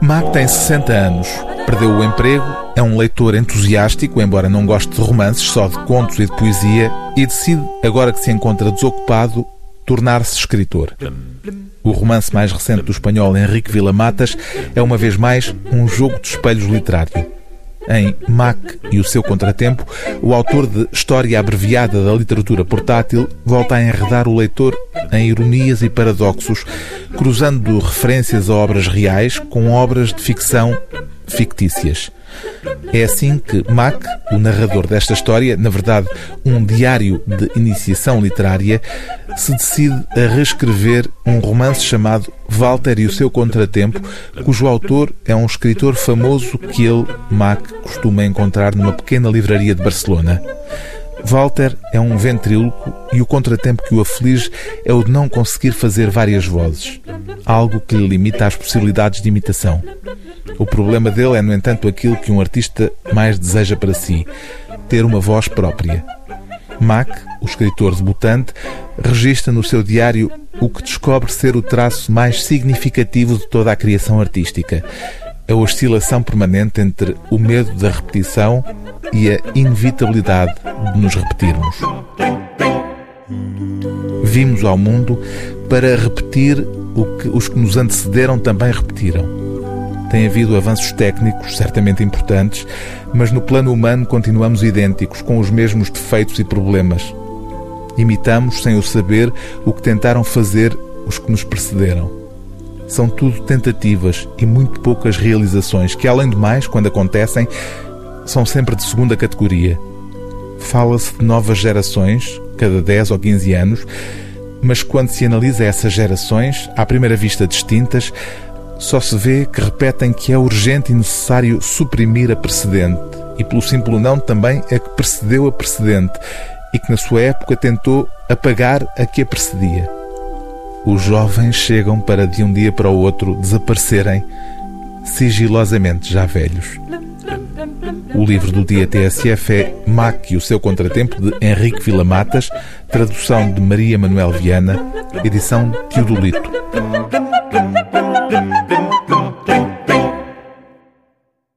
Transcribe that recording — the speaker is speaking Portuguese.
Mac tem 60 anos, perdeu o emprego, é um leitor entusiástico, embora não goste de romances, só de contos e de poesia, e decide, agora que se encontra desocupado, tornar-se escritor. O romance mais recente do espanhol Henrique Villamatas é, uma vez mais, um jogo de espelhos literário. Em Mac e o seu contratempo, o autor de História Abreviada da Literatura Portátil volta a enredar o leitor em ironias e paradoxos, cruzando referências a obras reais com obras de ficção fictícias. É assim que Mac, o narrador desta história, na verdade um diário de iniciação literária, se decide a reescrever um romance chamado Walter e o seu contratempo, cujo autor é um escritor famoso que ele, Mac, costuma encontrar numa pequena livraria de Barcelona. Walter é um ventríloco e o contratempo que o aflige é o de não conseguir fazer várias vozes, algo que lhe limita as possibilidades de imitação. O problema dele é, no entanto, aquilo que um artista mais deseja para si: ter uma voz própria. Mac, o escritor debutante, registra no seu diário o que descobre ser o traço mais significativo de toda a criação artística: a oscilação permanente entre o medo da repetição e a inevitabilidade de nos repetirmos. Vimos ao mundo para repetir o que os que nos antecederam também repetiram. Tem havido avanços técnicos, certamente importantes, mas no plano humano continuamos idênticos, com os mesmos defeitos e problemas. Imitamos, sem o saber, o que tentaram fazer os que nos precederam. São tudo tentativas e muito poucas realizações, que, além do mais, quando acontecem, são sempre de segunda categoria. Fala-se de novas gerações, cada 10 ou 15 anos, mas quando se analisa essas gerações, à primeira vista distintas, só se vê que repetem que é urgente e necessário suprimir a precedente e, pelo simples não, também a que precedeu a precedente e que na sua época tentou apagar a que a precedia. Os jovens chegam para de um dia para o outro desaparecerem sigilosamente já velhos. O livro do dia TSF é Mac e o seu contratempo de Henrique Vilamatas, tradução de Maria Manuel Viana, edição Teodolito.